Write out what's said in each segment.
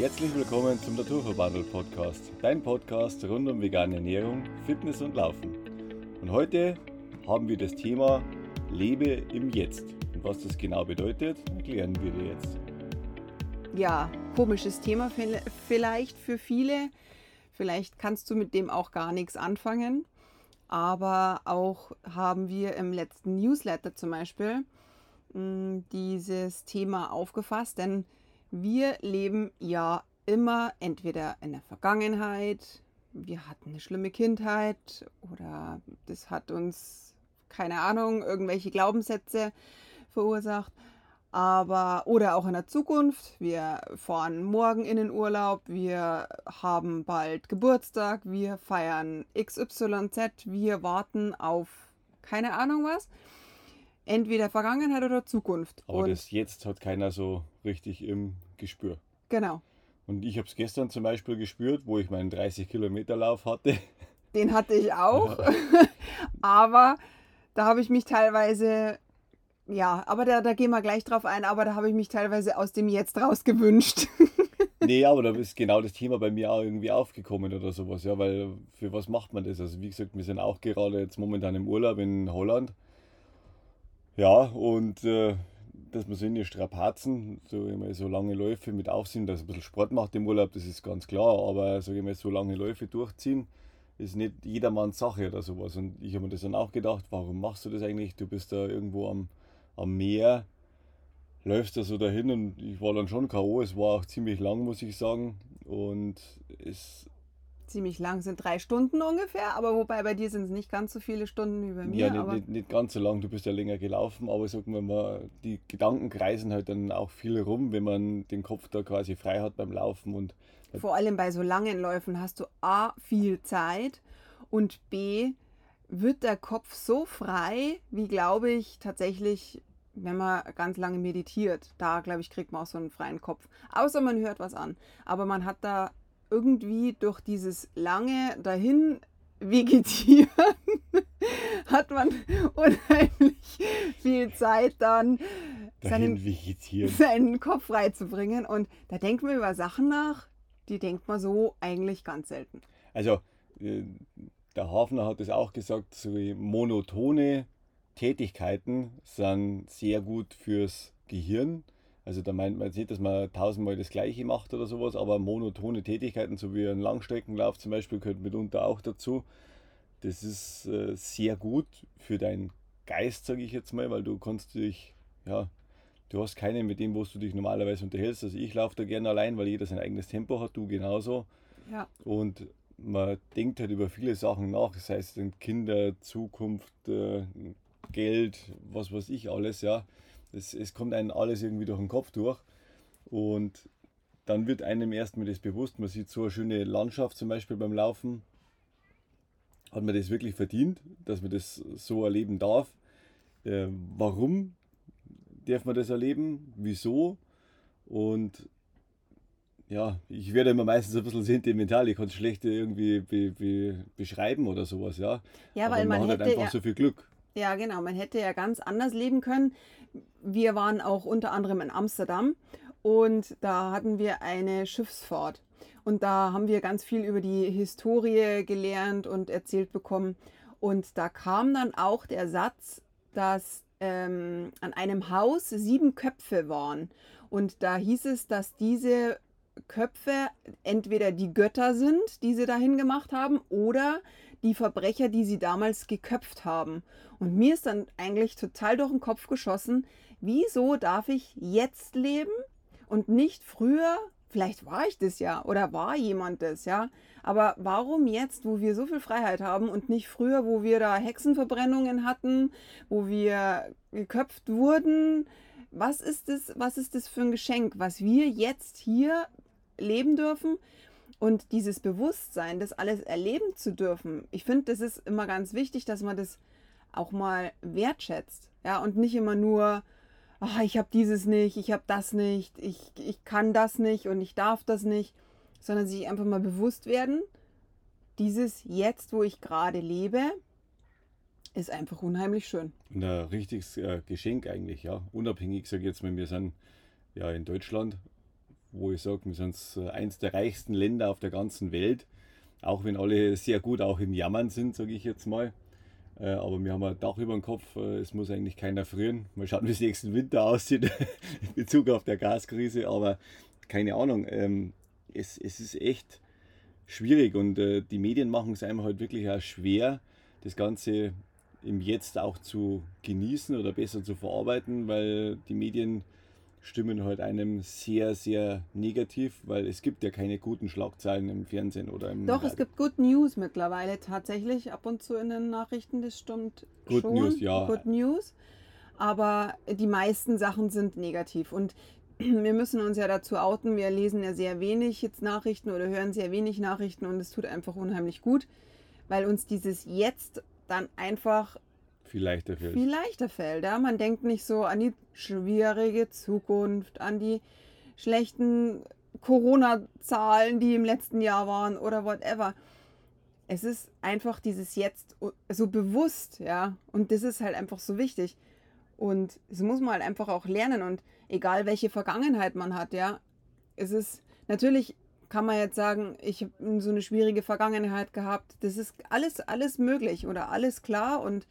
Herzlich willkommen zum Naturverbandel Podcast, dein Podcast rund um vegane Ernährung, Fitness und Laufen. Und heute haben wir das Thema Lebe im Jetzt. Und was das genau bedeutet, erklären wir dir jetzt. Ja, komisches Thema vielleicht für viele. Vielleicht kannst du mit dem auch gar nichts anfangen. Aber auch haben wir im letzten Newsletter zum Beispiel mh, mm, dieses Thema aufgefasst, denn wir leben ja immer entweder in der Vergangenheit, wir hatten eine schlimme Kindheit oder das hat uns, keine Ahnung, irgendwelche Glaubenssätze verursacht. Aber, oder auch in der Zukunft. Wir fahren morgen in den Urlaub, wir haben bald Geburtstag, wir feiern XYZ, wir warten auf keine Ahnung was entweder Vergangenheit oder Zukunft. Aber und das jetzt hat keiner so richtig im Gespür. Genau. Und ich habe es gestern zum Beispiel gespürt, wo ich meinen 30 Kilometer Lauf hatte. Den hatte ich auch. aber da habe ich mich teilweise, ja, aber da, da gehen wir gleich drauf ein, aber da habe ich mich teilweise aus dem Jetzt raus gewünscht. nee, aber da ist genau das Thema bei mir auch irgendwie aufgekommen oder sowas, ja, weil für was macht man das? Also wie gesagt, wir sind auch gerade jetzt momentan im Urlaub in Holland ja, und äh, dass man so in die Strapazen, so, immer so lange Läufe mit Aufsehen, dass ein bisschen Sport macht im Urlaub, das ist ganz klar, aber ich mal, so lange Läufe durchziehen, ist nicht jedermanns Sache oder sowas. Und ich habe mir das dann auch gedacht, warum machst du das eigentlich? Du bist da irgendwo am, am Meer, läufst da so dahin und ich war dann schon K.O. Es war auch ziemlich lang, muss ich sagen. Und es ziemlich lang, sind drei Stunden ungefähr, aber wobei bei dir sind es nicht ganz so viele Stunden wie bei mir. Ja, nicht, nicht, nicht, ganz so lang, du bist ja länger gelaufen, aber sagen wir mal, die Gedanken kreisen halt dann auch viel rum, wenn man den Kopf da quasi frei hat beim Laufen. und Vor allem bei so langen Läufen hast du A, viel Zeit und B, wird der Kopf so frei, wie glaube ich tatsächlich wenn man ganz lange meditiert, da glaube ich, kriegt man auch so einen freien Kopf. Außer man hört was an. Aber man hat da irgendwie durch dieses lange dahin vegetieren hat man unheimlich viel Zeit dann seinen, seinen Kopf freizubringen. Und da denkt man über Sachen nach, die denkt man so eigentlich ganz selten. Also äh, der Hafner hat es auch gesagt, so monotone Tätigkeiten sind sehr gut fürs Gehirn. Also da meint man jetzt nicht, dass man tausendmal das Gleiche macht oder sowas, aber monotone Tätigkeiten, so wie ein Langstreckenlauf zum Beispiel, gehört mitunter auch dazu. Das ist äh, sehr gut für deinen Geist, sage ich jetzt mal, weil du kannst dich, ja, du hast keinen, mit dem, wo du dich normalerweise unterhältst. Also ich laufe da gerne allein, weil jeder sein eigenes Tempo hat, du genauso. Ja. Und man denkt halt über viele Sachen nach, das heißt Kinder, Zukunft, äh, Geld, was weiß ich alles, ja. Es, es kommt einem alles irgendwie durch den Kopf durch. Und dann wird einem erstmal das bewusst, man sieht so eine schöne Landschaft zum Beispiel beim Laufen. Hat man das wirklich verdient, dass man das so erleben darf? Äh, warum darf man das erleben? Wieso? Und ja, ich werde immer meistens ein bisschen sentimental, ich kann es schlecht irgendwie be, be, beschreiben oder sowas, ja. Ja, weil man, man hat halt einfach ja, so viel Glück. Ja, genau, man hätte ja ganz anders leben können. Wir waren auch unter anderem in Amsterdam und da hatten wir eine Schiffsfahrt. Und da haben wir ganz viel über die Historie gelernt und erzählt bekommen. Und da kam dann auch der Satz, dass ähm, an einem Haus sieben Köpfe waren. Und da hieß es, dass diese Köpfe entweder die Götter sind, die sie dahin gemacht haben, oder die Verbrecher, die sie damals geköpft haben. Und mir ist dann eigentlich total durch den Kopf geschossen, wieso darf ich jetzt leben und nicht früher? Vielleicht war ich das ja oder war jemand das, ja. Aber warum jetzt, wo wir so viel Freiheit haben und nicht früher, wo wir da Hexenverbrennungen hatten, wo wir geköpft wurden? Was ist das, was ist das für ein Geschenk, was wir jetzt hier leben dürfen? Und dieses Bewusstsein, das alles erleben zu dürfen, ich finde, das ist immer ganz wichtig, dass man das auch mal wertschätzt. Ja, und nicht immer nur, ach, ich habe dieses nicht, ich habe das nicht, ich, ich kann das nicht und ich darf das nicht, sondern sich einfach mal bewusst werden, dieses Jetzt, wo ich gerade lebe, ist einfach unheimlich schön. Ein richtiges äh, Geschenk eigentlich, ja. Unabhängig, sage ich jetzt mal, wir sind ja in Deutschland wo ich sage, wir sind eins der reichsten Länder auf der ganzen Welt. Auch wenn alle sehr gut auch im Jammern sind, sage ich jetzt mal. Äh, aber wir haben ein Dach über dem Kopf, äh, es muss eigentlich keiner frieren. Mal schauen, wie es nächsten Winter aussieht in Bezug auf der Gaskrise. Aber keine Ahnung, ähm, es, es ist echt schwierig und äh, die Medien machen es einem halt wirklich auch schwer, das Ganze im Jetzt auch zu genießen oder besser zu verarbeiten, weil die Medien stimmen halt einem sehr, sehr negativ, weil es gibt ja keine guten Schlagzeilen im Fernsehen oder im Doch, Radio. es gibt Good News mittlerweile tatsächlich ab und zu in den Nachrichten, das stimmt Good schon. News, ja. Good News. Aber die meisten Sachen sind negativ. Und wir müssen uns ja dazu outen, wir lesen ja sehr wenig jetzt Nachrichten oder hören sehr wenig Nachrichten und es tut einfach unheimlich gut, weil uns dieses Jetzt dann einfach viel leichter fällt. Viel leichter fällt. Ja? Man denkt nicht so an die schwierige Zukunft, an die schlechten Corona-Zahlen, die im letzten Jahr waren oder whatever. Es ist einfach dieses Jetzt so bewusst, ja. Und das ist halt einfach so wichtig. Und das muss man halt einfach auch lernen. Und egal welche Vergangenheit man hat, ja. Es ist natürlich kann man jetzt sagen, ich habe so eine schwierige Vergangenheit gehabt. Das ist alles, alles möglich oder alles klar und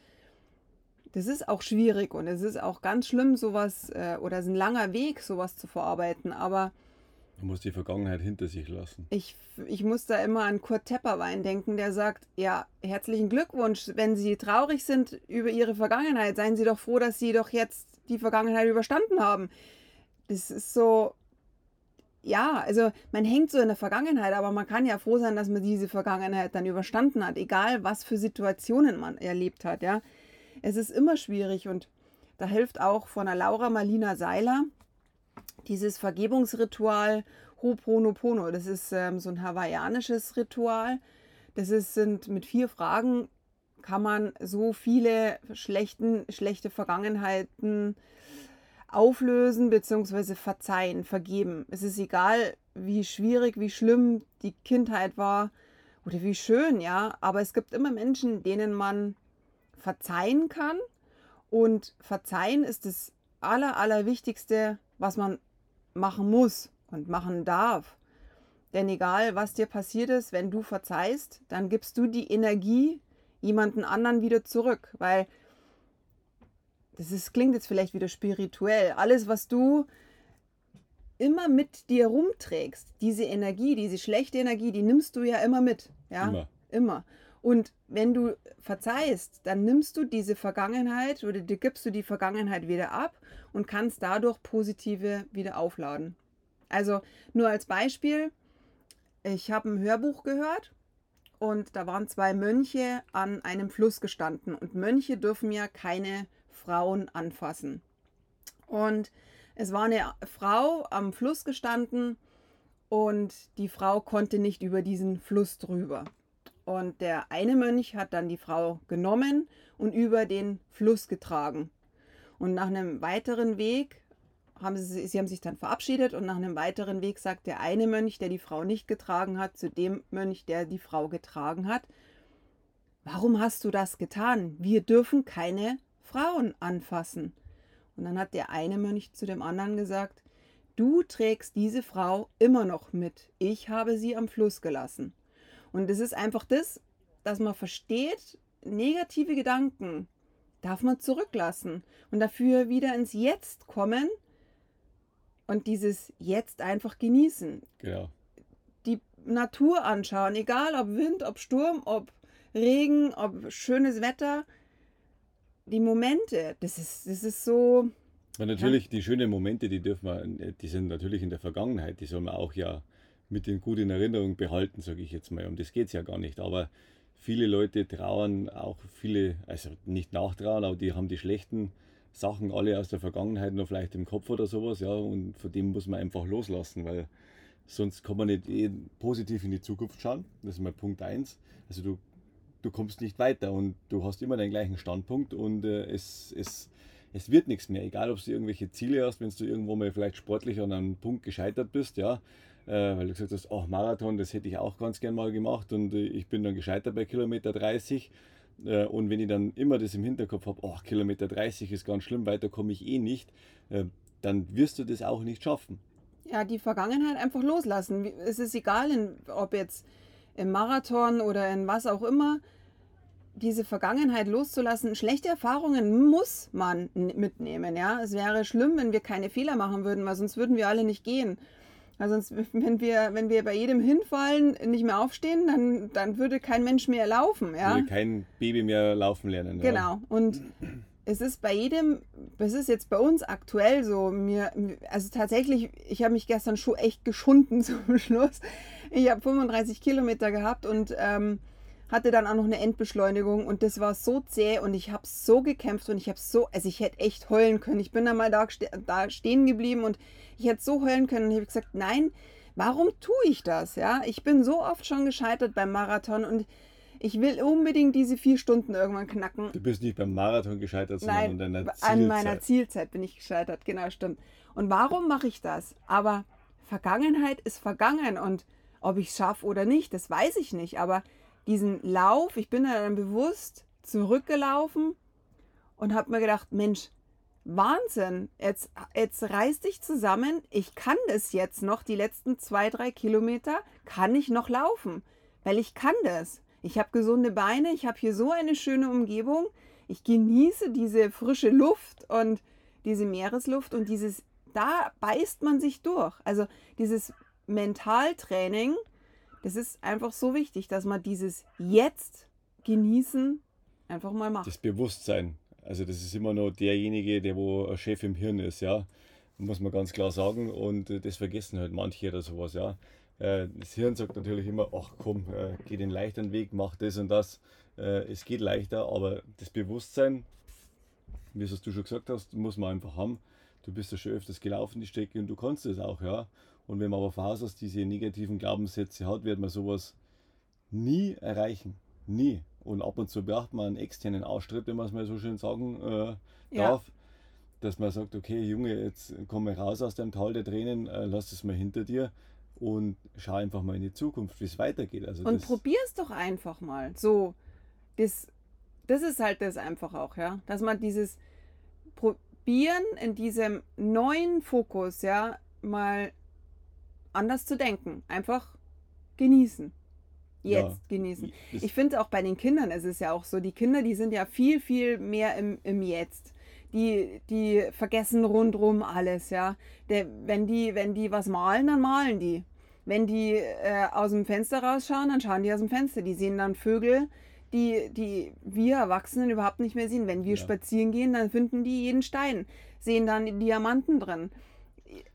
das ist auch schwierig und es ist auch ganz schlimm, sowas, äh, oder es ist ein langer Weg, sowas zu verarbeiten, aber. Man muss die Vergangenheit hinter sich lassen. Ich, ich muss da immer an Kurt Tepperwein denken, der sagt, ja, herzlichen Glückwunsch, wenn Sie traurig sind über Ihre Vergangenheit, seien Sie doch froh, dass Sie doch jetzt die Vergangenheit überstanden haben. Das ist so, ja, also man hängt so in der Vergangenheit, aber man kann ja froh sein, dass man diese Vergangenheit dann überstanden hat, egal was für Situationen man erlebt hat, ja es ist immer schwierig und da hilft auch von der Laura Marlina Seiler dieses Vergebungsritual Ho'oponopono. Das ist ähm, so ein hawaiianisches Ritual. Das ist, sind mit vier Fragen kann man so viele schlechten, schlechte Vergangenheiten auflösen bzw. verzeihen, vergeben. Es ist egal, wie schwierig, wie schlimm die Kindheit war oder wie schön, ja, aber es gibt immer Menschen, denen man verzeihen kann. Und verzeihen ist das Aller, Allerwichtigste, was man machen muss und machen darf. Denn egal, was dir passiert ist, wenn du verzeihst, dann gibst du die Energie jemanden anderen wieder zurück. Weil das ist, klingt jetzt vielleicht wieder spirituell. Alles, was du immer mit dir rumträgst, diese Energie, diese schlechte Energie, die nimmst du ja immer mit. Ja? Immer. Immer. Und wenn du verzeihst, dann nimmst du diese Vergangenheit oder dir gibst du die Vergangenheit wieder ab und kannst dadurch positive wieder aufladen. Also nur als Beispiel, ich habe ein Hörbuch gehört und da waren zwei Mönche an einem Fluss gestanden und Mönche dürfen ja keine Frauen anfassen. Und es war eine Frau am Fluss gestanden und die Frau konnte nicht über diesen Fluss drüber. Und der eine Mönch hat dann die Frau genommen und über den Fluss getragen. Und nach einem weiteren Weg haben sie, sie haben sich dann verabschiedet und nach einem weiteren Weg sagt der eine Mönch, der die Frau nicht getragen hat, zu dem Mönch, der die Frau getragen hat, warum hast du das getan? Wir dürfen keine Frauen anfassen. Und dann hat der eine Mönch zu dem anderen gesagt, du trägst diese Frau immer noch mit. Ich habe sie am Fluss gelassen. Und es ist einfach das, dass man versteht, negative Gedanken darf man zurücklassen und dafür wieder ins Jetzt kommen und dieses Jetzt einfach genießen. Genau. Die Natur anschauen, egal ob Wind, ob Sturm, ob Regen, ob schönes Wetter. Die Momente, das ist, das ist so. Ja, natürlich, ja. die schönen Momente, die dürfen wir, die sind natürlich in der Vergangenheit, die soll man auch ja mit den gut in Erinnerung behalten, sage ich jetzt mal. Um das geht es ja gar nicht. Aber viele Leute trauern auch viele, also nicht nachtrauern, aber die haben die schlechten Sachen alle aus der Vergangenheit noch vielleicht im Kopf oder sowas, ja, und von dem muss man einfach loslassen, weil sonst kann man nicht eh positiv in die Zukunft schauen. Das ist mal Punkt 1. Also du, du kommst nicht weiter und du hast immer den gleichen Standpunkt und äh, es, es, es wird nichts mehr. Egal, ob du irgendwelche Ziele hast, wenn du irgendwo mal vielleicht sportlich an einem Punkt gescheitert bist, ja, weil du gesagt hast, oh, Marathon, das hätte ich auch ganz gern mal gemacht und äh, ich bin dann gescheitert bei Kilometer 30. Äh, und wenn ich dann immer das im Hinterkopf habe, oh, Kilometer 30 ist ganz schlimm, weiter komme ich eh nicht, äh, dann wirst du das auch nicht schaffen. ja, die Vergangenheit einfach loslassen. Es ist egal, ob jetzt im Marathon oder in was auch immer, diese Vergangenheit loszulassen. Schlechte Erfahrungen muss man mitnehmen, ja. Es wäre schlimm, wenn wir keine Fehler machen würden, weil sonst würden wir alle nicht gehen. Weil sonst, wenn wir, wenn wir bei jedem hinfallen, nicht mehr aufstehen, dann, dann würde kein Mensch mehr laufen, ja. Würde kein Baby mehr laufen lernen. Ja. Genau. Und es ist bei jedem, es ist jetzt bei uns aktuell so, mir, also tatsächlich, ich habe mich gestern schon echt geschunden zum Schluss. Ich habe 35 Kilometer gehabt und ähm, hatte dann auch noch eine Endbeschleunigung und das war so zäh und ich habe so gekämpft und ich habe so, also ich hätte echt heulen können. Ich bin dann mal da, da stehen geblieben und ich hätte so heulen können und ich habe gesagt, nein, warum tue ich das? Ja, ich bin so oft schon gescheitert beim Marathon und ich will unbedingt diese vier Stunden irgendwann knacken. Du bist nicht beim Marathon gescheitert, sondern Nein, an deiner an Zielzeit. meiner Zielzeit bin ich gescheitert, genau, stimmt. Und warum mache ich das? Aber Vergangenheit ist vergangen und ob ich es schaffe oder nicht, das weiß ich nicht. Aber diesen Lauf, ich bin dann bewusst zurückgelaufen und habe mir gedacht, Mensch, Wahnsinn, jetzt, jetzt reiß dich zusammen, ich kann das jetzt noch, die letzten zwei, drei Kilometer kann ich noch laufen, weil ich kann das. Ich habe gesunde Beine, ich habe hier so eine schöne Umgebung, ich genieße diese frische Luft und diese Meeresluft und dieses, da beißt man sich durch. Also dieses Mentaltraining, das ist einfach so wichtig, dass man dieses Jetzt genießen einfach mal macht. Das Bewusstsein. Also das ist immer noch derjenige, der wo Chef im Hirn ist, ja. Muss man ganz klar sagen. Und äh, das vergessen halt manche oder sowas, ja. Äh, Das Hirn sagt natürlich immer, ach komm, äh, geh den leichteren Weg, mach das und das. Es geht leichter, aber das Bewusstsein, wie es du schon gesagt hast, muss man einfach haben. Du bist ja schon öfters gelaufen, die Strecke, und du kannst es auch, ja. Und wenn man aber von Haus aus diese negativen Glaubenssätze hat, wird man sowas nie erreichen. Nie. Und ab und zu braucht man einen externen Austritt, wenn man es mal so schön sagen äh, Ja. darf. Dass man sagt, okay, Junge, jetzt komm mal raus aus dem Tal der Tränen, äh, lass es mal hinter dir und schau einfach mal in die Zukunft, wie es weitergeht. Also Und probier es doch einfach mal. So, das, das ist halt das einfach auch, ja. Dass man dieses Probieren in diesem neuen Fokus, ja, mal anders zu denken. Einfach genießen. Jetzt Ja. genießen. Ich finde auch bei den Kindern ist es ja auch so, die Kinder, die sind ja viel, viel mehr im, im Jetzt. Die, die vergessen rundrum alles, ja. Der, wenn, die, wenn die was malen, dann malen die. Wenn die äh, aus dem Fenster rausschauen, dann schauen die aus dem Fenster. Die sehen dann Vögel, die, die wir Erwachsenen überhaupt nicht mehr sehen. Wenn wir Ja. spazieren gehen, dann finden die jeden Stein, sehen dann Diamanten drin.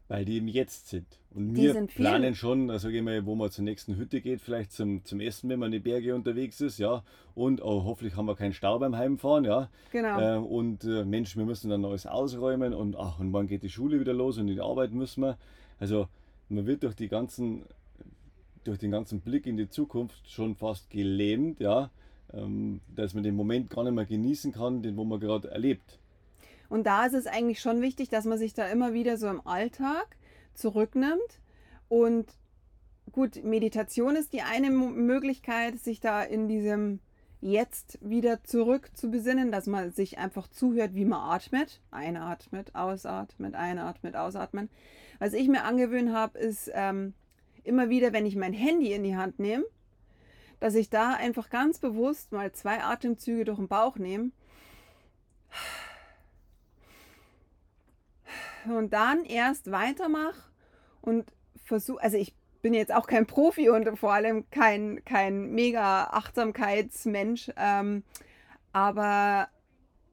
Weil die im Jetzt sind. Und Die wir sind planen schon, also ich mal, wo man zur nächsten Hütte geht, vielleicht zum, zum Essen, wenn man in die Berge unterwegs ist, ja. Und oh, hoffentlich haben wir keinen Stau beim Heimfahren, ja. Genau. Äh, und äh, Mensch, wir müssen dann alles ausräumen und ach, und wann geht die Schule wieder los und in die Arbeit müssen wir. Also man wird durch die ganzen, durch den ganzen Blick in die Zukunft schon fast gelähmt, ja, ähm, dass man den Moment gar nicht mehr genießen kann, den wo man gerade erlebt. Und da ist es eigentlich schon wichtig, dass man sich da immer wieder so im Alltag zurücknimmt. Und gut, Meditation ist die eine Möglichkeit, sich da in diesem Jetzt wieder zurück zu besinnen, dass man sich einfach zuhört, wie man atmet. Einatmet, ausatmet, einatmet, ausatmen. Was ich mir angewöhnt habe, ist ähm, immer wieder, wenn ich mein Handy in die Hand nehme, dass ich da einfach ganz bewusst mal zwei Atemzüge durch den Bauch nehme und dann erst weitermache und versuche, also ich bin jetzt auch kein Profi und vor allem kein, kein mega Achtsamkeitsmensch, ähm, aber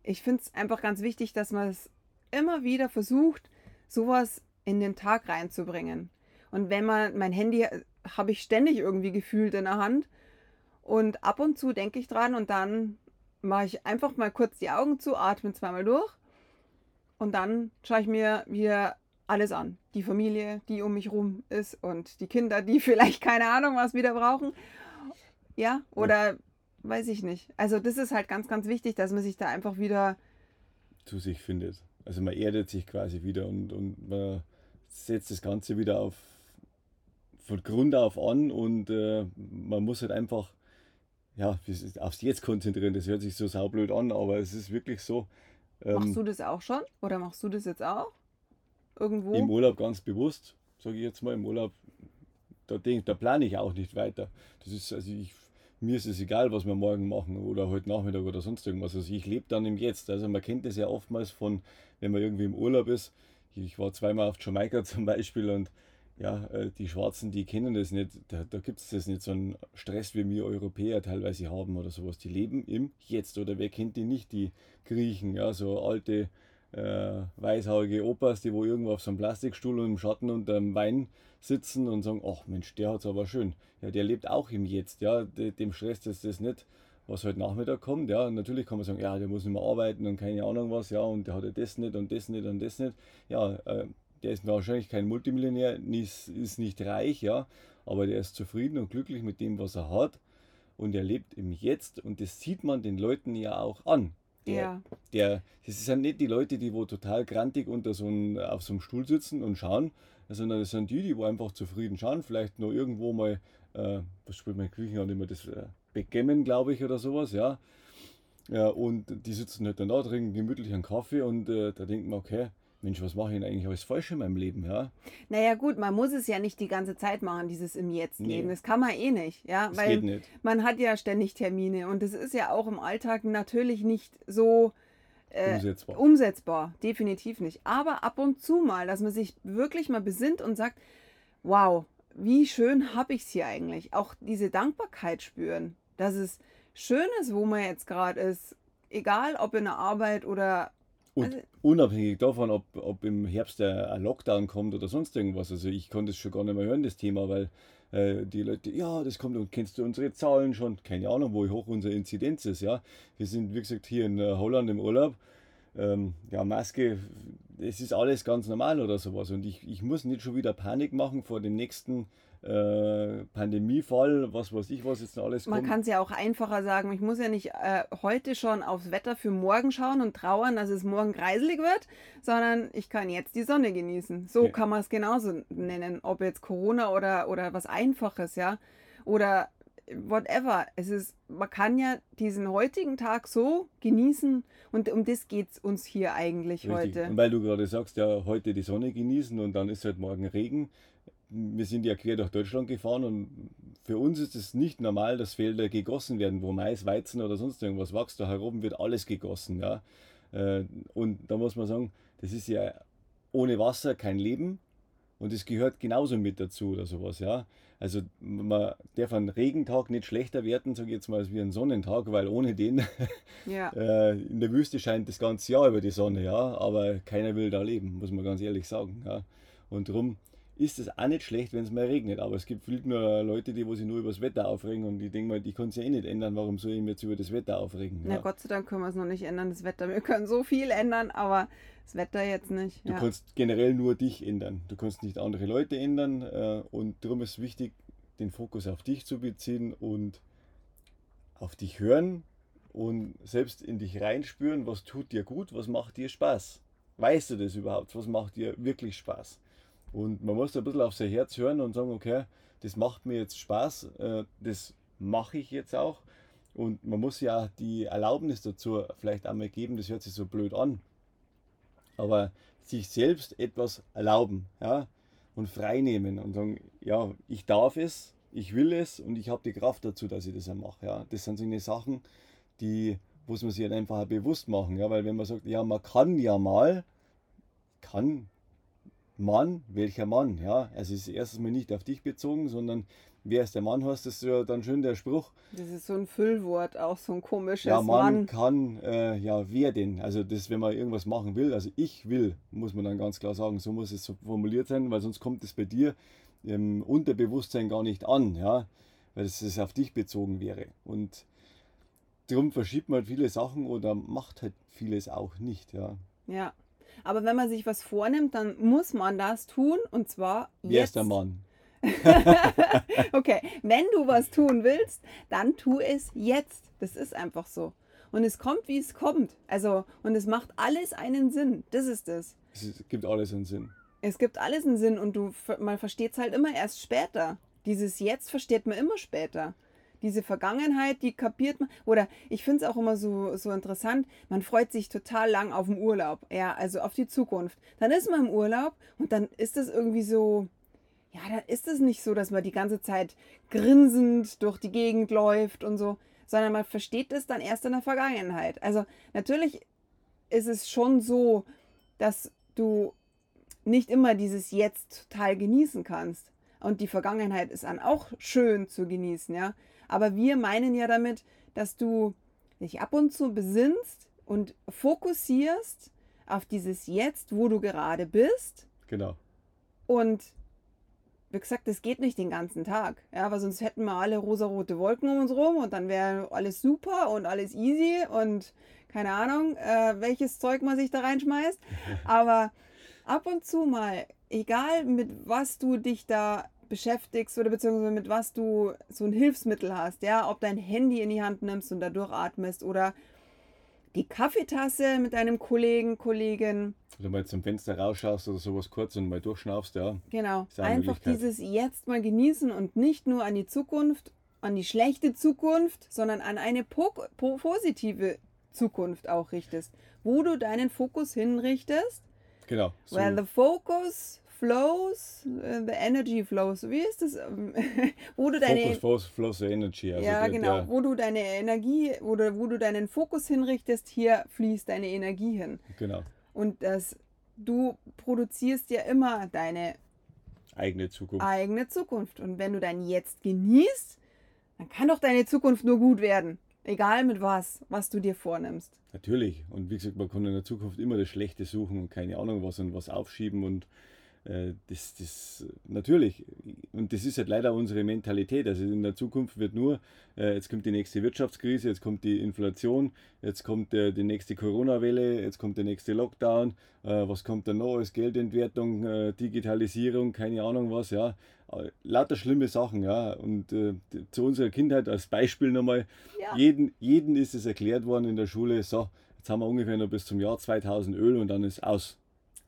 ich finde es einfach ganz wichtig, dass man es immer wieder versucht, sowas in den Tag reinzubringen. Und wenn man, mein Handy habe ich ständig irgendwie gefühlt in der Hand und ab und zu denke ich dran und dann mache ich einfach mal kurz die Augen zu, atme zweimal durch und dann schaue ich mir wieder alles an. Die Familie, die um mich rum ist und die Kinder, die vielleicht keine Ahnung was wieder brauchen. Ja, oder weiß ich nicht. Also das ist halt ganz, ganz wichtig, dass man sich da einfach wieder, zu sich findet. Also man erdet sich quasi wieder und, und man setzt das Ganze wieder auf von Grund auf an und äh, man muss halt einfach ja, aufs Jetzt konzentrieren. Das hört sich so saublöd an, aber es ist wirklich so. Machst Ähm, du das auch schon? Oder machst du das jetzt auch? Irgendwo? Im Urlaub ganz bewusst. sage ich jetzt mal im Urlaub, da, denk, da plane ich auch nicht weiter. Das ist, also ich, mir ist es egal, was wir morgen machen oder heute Nachmittag oder sonst irgendwas. Also ich lebe dann im Jetzt. Also man kennt das ja oftmals von, wenn man irgendwie im Urlaub ist. Ich war zweimal auf Jamaika zum Beispiel und ja, äh, die Schwarzen, die kennen das nicht. Da, da gibt es das nicht so einen Stress, wie wir Europäer teilweise haben oder sowas. Die leben im Jetzt. Oder wer kennt die nicht, die Griechen, ja, so alte äh, weißhaarige Opas, die wo irgendwo auf so einem Plastikstuhl und im Schatten unter dem Wein sitzen und sagen, ach Mensch, der hat es aber schön. Ja, der lebt auch im Jetzt, ja, dem stresst das, das nicht, was heute Nachmittag kommt, ja, und natürlich kann man sagen, ja, der muss nicht mehr arbeiten und keine Ahnung was, ja, und der hat ja das nicht und das nicht und das nicht, ja, äh, der ist wahrscheinlich kein Multimillionär, ist, ist nicht reich, ja, aber der ist zufrieden und glücklich mit dem, was er hat und er lebt im Jetzt und das sieht man den Leuten ja auch an. Der, Ja. der, das sind nicht die Leute, die wo total grantig unter so einem, auf so einem Stuhl sitzen und schauen, sondern das sind die, die wo einfach zufrieden schauen, vielleicht noch irgendwo mal, äh, was spielt man in Griechenland immer, das äh, Backgammon, glaube ich, oder sowas, ja. ja. Und die sitzen halt dann da, trinken gemütlich einen Kaffee und äh, da denkt man, okay, Mensch, was mache ich denn eigentlich alles falsch in meinem Leben, ja? Naja gut, man muss es ja nicht die ganze Zeit machen, dieses im Jetzt Nee. leben. Das kann man eh nicht, ja, Das weil geht nicht. man hat ja ständig Termine und das ist ja auch im Alltag natürlich nicht so äh, Umsetzbar. umsetzbar, definitiv nicht. Aber ab und zu mal, dass man sich wirklich mal besinnt und sagt, wow, wie schön habe ich es hier eigentlich. Auch diese Dankbarkeit spüren, dass es schön ist, wo man jetzt gerade ist. Egal ob in der Arbeit oder Und Also- unabhängig davon, ob, ob im Herbst der ein Lockdown kommt oder sonst irgendwas. Also ich konnte es schon gar nicht mehr hören, das Thema, weil äh, die Leute, ja, das kommt und kennst du unsere Zahlen schon? Keine Ahnung, wo hoch unsere Inzidenz ist, ja. Wir sind, wie gesagt, hier in äh, Holland im Urlaub. Ähm, ja, Maske, es ist alles ganz normal oder sowas. Und ich, ich muss nicht schon wieder Panik machen vor dem nächsten äh, Pandemiefall, was weiß ich, was jetzt alles Man kommt. kann es ja auch einfacher sagen. Ich muss ja nicht äh, heute schon aufs Wetter für morgen schauen und trauern, dass es morgen kreiselig wird, sondern ich kann jetzt die Sonne genießen. So Ja. kann man es genauso nennen. Ob jetzt Corona oder, oder was Einfaches, ja. Oder whatever. Es ist, man kann ja diesen heutigen Tag so genießen und um das geht es uns hier eigentlich Richtig. heute. Und weil du gerade sagst, ja, heute die Sonne genießen und dann ist halt morgen Regen. Wir sind ja quer durch Deutschland gefahren und für uns ist es nicht normal, dass Felder gegossen werden, wo Mais, Weizen oder sonst irgendwas wächst. Da herum wird alles gegossen. Ja? Äh, Und da muss man sagen, das ist ja ohne Wasser kein Leben und es gehört genauso mit dazu oder sowas. Ja? Also man darf einen Regentag nicht schlechter werten, sage ich jetzt mal, als wie einen Sonnentag, weil ohne den Ja. äh, in der Wüste scheint das ganze Jahr über die Sonne, ja, aber keiner will da leben, muss man ganz ehrlich sagen. Ja. Und darum ist es auch nicht schlecht, wenn es mal regnet, aber es gibt viel nur Leute, die wo sich nur über das Wetter aufregen und ich denke mal, die können es ja eh nicht ändern, warum soll ich mich jetzt über das Wetter aufregen? Na Ja. Gott sei Dank können wir es noch nicht ändern, das Wetter. Wir können so viel ändern, aber das Wetter jetzt nicht. Du Ja. kannst generell nur dich ändern, du kannst nicht andere Leute ändern äh, und darum ist wichtig, den Fokus auf dich zu beziehen und auf dich hören und selbst in dich reinspüren, was tut dir gut, was macht dir Spaß. Weißt du das überhaupt? Was macht dir wirklich Spaß? Und man muss ein bisschen auf sein Herz hören und sagen, okay, das macht mir jetzt Spaß, äh, das mache ich jetzt auch. Und man muss ja die Erlaubnis dazu vielleicht einmal geben, das hört sich so blöd an, aber sich selbst etwas erlauben ja, und frei nehmen und sagen, ja, ich darf es, ich will es und ich habe die Kraft dazu, dass ich das auch mache. Ja. Das sind so eine Sachen, die muss man sich einfach bewusst machen, ja, weil wenn man sagt, ja, man kann ja mal, kann Mann, welcher Mann, ja, also es ist erstens mal nicht auf dich bezogen, sondern wer ist der Mann, hast das ist ja dann schön der Spruch, Das ist so ein Füllwort, auch so ein komisches ja, man Mann. kann, äh, ja, wer denn? Also das, wenn man irgendwas machen will, also ich will, muss man dann ganz klar sagen, so muss es so formuliert sein, weil sonst kommt es bei dir im Unterbewusstsein gar nicht an, ja, weil es es auf dich bezogen wäre. Und darum verschiebt man halt viele Sachen oder macht halt vieles auch nicht, ja. Ja. Aber wenn man sich was vornimmt, dann muss man das tun und zwar Wer jetzt. ist der Mann? Okay, wenn du was tun willst, dann tu es jetzt. Das ist einfach so. Und es kommt, wie es kommt. Also, und es macht alles einen Sinn. Das ist es. Es gibt alles einen Sinn. Es gibt alles einen Sinn und du, man versteht es halt immer erst später. Dieses Jetzt versteht man immer später. Diese Vergangenheit, die kapiert man. Oder ich finde es auch immer so, so interessant, man freut sich total lang auf den Urlaub. Ja, also auf die Zukunft. Dann ist man im Urlaub und dann ist das irgendwie so, ja, da ist es nicht so, dass man die ganze Zeit grinsend durch die Gegend läuft und so, sondern man versteht es dann erst in der Vergangenheit. Also natürlich ist es schon so, dass du nicht immer dieses Jetzt total genießen kannst. Und die Vergangenheit ist dann auch schön zu genießen, ja. Aber wir meinen ja damit, dass du dich ab und zu besinnst und fokussierst auf dieses Jetzt, wo du gerade bist. Genau. Und wie gesagt, das geht nicht den ganzen Tag. Ja, weil sonst hätten wir alle rosarote Wolken um uns rum und dann wäre alles super und alles easy und keine Ahnung, äh, welches Zeug man sich da reinschmeißt. Aber ab und zu mal, egal mit was du dich da beschäftigst oder beziehungsweise mit was du so ein Hilfsmittel hast, ja, ob dein Handy in die Hand nimmst und da durchatmest oder die Kaffeetasse mit deinem Kollegen, Kollegin. Oder mal zum Fenster rausschaust oder sowas kurz und mal durchschnaufst, ja. Genau. Einfach dieses Jetzt mal genießen und nicht nur an die Zukunft, an die schlechte Zukunft, sondern an eine po po positive Zukunft auch richtest, wo du deinen Fokus hinrichtest. Genau. So. Where the focus flows, uh, the energy flows. Wie ist das? wo du deine Focus flows, flows the energy. Also ja, der, genau. Der, wo du deine Energie, du, wo du deinen Fokus hinrichtest, hier fließt deine Energie hin. Genau. Und das, du produzierst ja immer deine eigene Zukunft. Eigene Zukunft. Und wenn du dein Jetzt genießt, dann kann doch deine Zukunft nur gut werden. Egal mit was, was du dir vornimmst. Natürlich. Und wie gesagt, man kann in der Zukunft immer das Schlechte suchen und keine Ahnung was und was aufschieben und äh, das, das natürlich, und das ist halt leider unsere Mentalität. Also in der Zukunft wird nur, äh, jetzt kommt die nächste Wirtschaftskrise, jetzt kommt die Inflation, jetzt kommt der, die nächste Corona-Welle, jetzt kommt der nächste Lockdown, äh, was kommt dann noch als Geldentwertung, Digitalisierung, keine Ahnung was, ja. Lauter schlimme Sachen, ja. Und äh, zu unserer Kindheit als Beispiel nochmal, ja. jeden, jeden ist es erklärt worden in der Schule, so, jetzt haben wir ungefähr noch bis zum Jahr 2000 Öl und dann ist aus.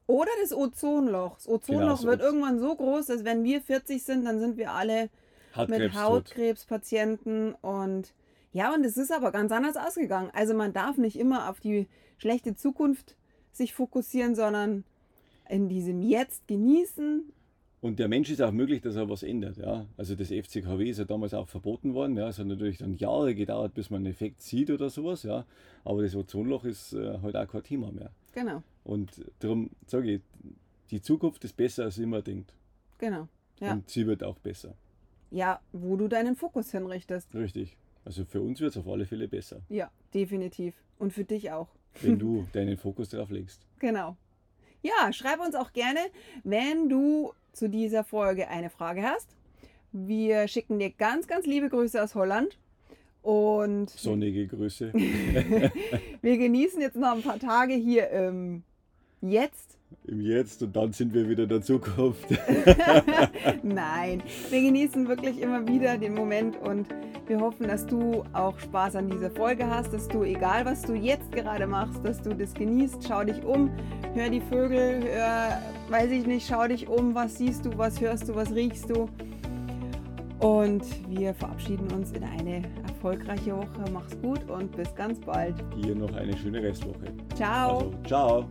Oder das Ozonloch. Das Ozonloch genau, wird Oz irgendwann so groß, dass wenn wir 40 sind, dann sind wir alle Hautkrebs mit Hautkrebspatienten und ja, und es ist aber ganz anders ausgegangen. Also man darf nicht immer auf die schlechte Zukunft sich fokussieren, sondern in diesem Jetzt genießen. Und der Mensch ist auch möglich, dass er was ändert. Ja? Also das FCKW ist ja damals auch verboten worden. Ja? Es hat natürlich dann Jahre gedauert, bis man einen Effekt sieht oder sowas. Ja? Aber das Ozonloch ist äh, heute auch kein Thema mehr. Genau. Und darum sage ich, die Zukunft ist besser, als immer denkt. Genau. Ja. Und sie wird auch besser. Ja, wo du deinen Fokus hinrichtest. Richtig. Also für uns wird es auf alle Fälle besser. Ja, definitiv. Und für dich auch. Wenn du deinen Fokus darauf legst. Genau. Ja, schreib uns auch gerne, wenn du zu dieser Folge eine Frage hast. Wir schicken dir ganz, ganz liebe Grüße aus Holland. Und sonnige Grüße. wir genießen jetzt noch ein paar Tage hier im Jetzt. Im Jetzt und dann sind wir wieder in der Zukunft. Nein, wir genießen wirklich immer wieder den Moment und wir hoffen, dass du auch Spaß an dieser Folge hast, dass du, egal was du jetzt gerade machst, dass du das genießt. Schau dich um, hör die Vögel, hör, weiß ich nicht, schau dich um, was siehst du, was hörst du, was riechst du. Und wir verabschieden uns in eine erfolgreiche Woche. Mach's gut und bis ganz bald. Hier noch eine schöne Restwoche. Ciao. Also, ciao.